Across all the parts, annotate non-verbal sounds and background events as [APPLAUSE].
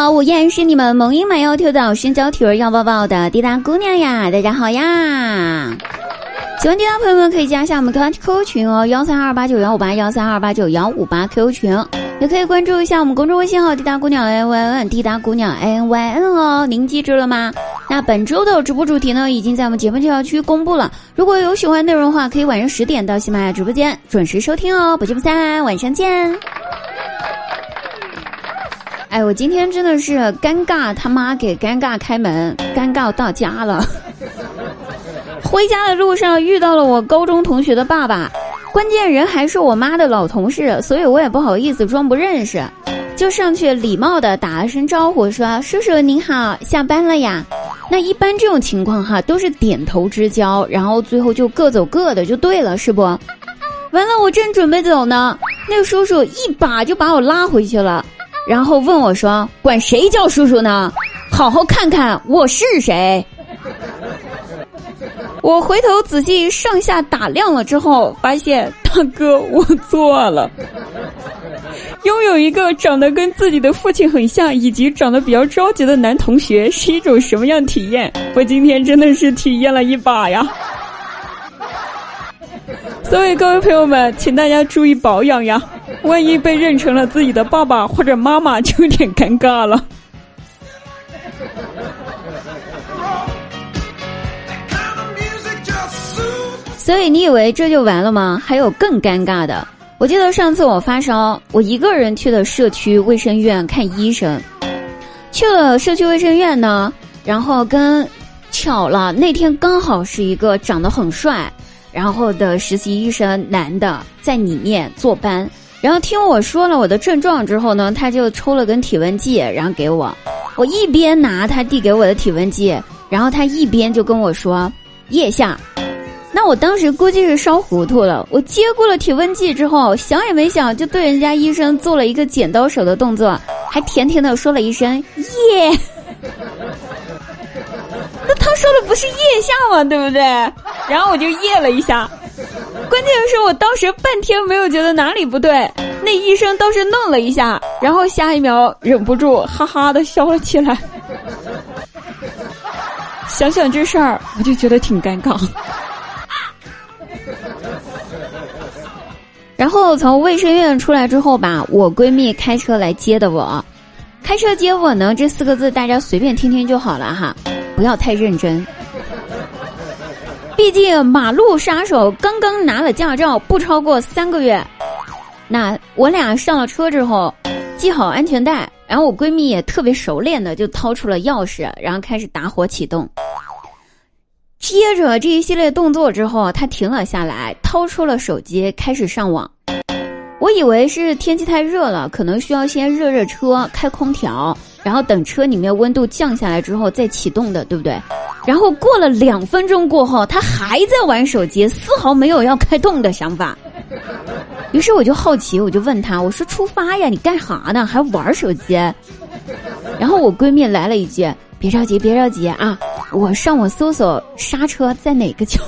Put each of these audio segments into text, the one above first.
好，我依然是你们萌音满腰跳蚤身娇体儿要抱抱的滴答姑娘呀！大家好呀！喜欢滴答朋友们可以加一下我们的 QQ 群哦，幺三二八九幺五八幺三二八九幺五八 QQ 群，也可以关注一下我们公众微信号滴答姑娘 n y n 滴答姑娘 n y n 哦，您记住了吗？那本周的直播主题呢，已经在我们节目介绍区公布了。如果有喜欢内容的话，可以晚上十点到喜马拉雅直播间准时收听哦，不见不散，晚上见。哎，我今天真的是尴尬，他妈给尴尬开门，尴尬到家了。[LAUGHS] 回家的路上遇到了我高中同学的爸爸，关键人还是我妈的老同事，所以我也不好意思装不认识，就上去礼貌的打了声招呼，说：“叔叔您好，下班了呀？”那一般这种情况哈，都是点头之交，然后最后就各走各的就对了，是不？完了，我正准备走呢，那个叔叔一把就把我拉回去了。然后问我说：“管谁叫叔叔呢？好好看看我是谁。”我回头仔细上下打量了之后，发现大哥我错了。拥有一个长得跟自己的父亲很像，以及长得比较着急的男同学，是一种什么样体验？我今天真的是体验了一把呀！所以各位朋友们，请大家注意保养呀。万一被认成了自己的爸爸或者妈妈，就有点尴尬了。所以你以为这就完了吗？还有更尴尬的。我记得上次我发烧，我一个人去的社区卫生院看医生。去了社区卫生院呢，然后跟巧了那天刚好是一个长得很帅，然后的实习医生男的在里面坐班。然后听我说了我的症状之后呢，他就抽了根体温计，然后给我。我一边拿他递给我的体温计，然后他一边就跟我说腋下。那我当时估计是烧糊涂了，我接过了体温计之后，想也没想就对人家医生做了一个剪刀手的动作，还甜甜的说了一声耶。那 [LAUGHS] 他说的不是腋下吗？对不对？然后我就耶了一下。关键是我当时半天没有觉得哪里不对，那医生倒是愣了一下，然后下一秒忍不住哈哈的笑了起来。[LAUGHS] 想想这事儿，我就觉得挺尴尬。[LAUGHS] 然后从卫生院出来之后吧，我闺蜜开车来接的我，开车接我呢这四个字大家随便听听就好了哈，不要太认真。毕竟马路杀手刚刚拿了驾照，不超过三个月。那我俩上了车之后，系好安全带，然后我闺蜜也特别熟练的就掏出了钥匙，然后开始打火启动。接着这一系列动作之后，她停了下来，掏出了手机开始上网。我以为是天气太热了，可能需要先热热车，开空调。然后等车里面温度降下来之后再启动的，对不对？然后过了两分钟过后，他还在玩手机，丝毫没有要开动的想法。[LAUGHS] 于是我就好奇，我就问他：“我说出发呀，你干啥呢？还玩手机？”然后我闺蜜来了一句：“别着急，别着急啊，我上网搜索刹车在哪个角。”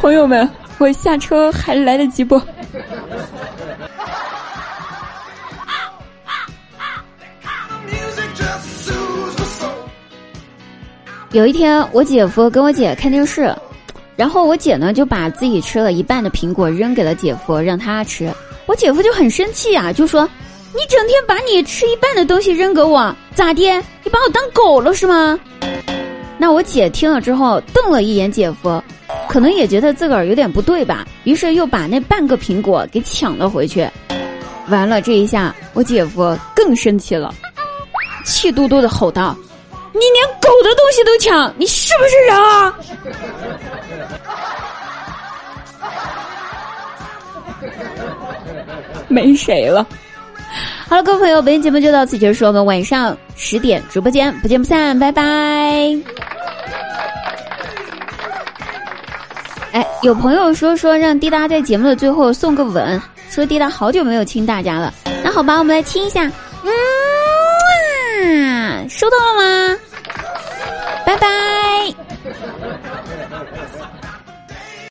朋友们，我下车还来得及不？有一天，我姐夫跟我姐看电视，然后我姐呢就把自己吃了一半的苹果扔给了姐夫，让他吃。我姐夫就很生气啊，就说：“你整天把你吃一半的东西扔给我，咋的？你把我当狗了是吗？”那我姐听了之后瞪了一眼姐夫，可能也觉得自个儿有点不对吧，于是又把那半个苹果给抢了回去。完了这一下，我姐夫更生气了，气嘟嘟的吼道。你连狗的东西都抢，你是不是人啊？[LAUGHS] 没谁了。好了，各位朋友，本期节目就到此结束，我们晚上十点直播间不见不散，拜拜。有朋友说说让滴答在节目的最后送个吻，说滴答好久没有亲大家了。那好吧，我们来亲一下。嗯。收到了吗？拜拜。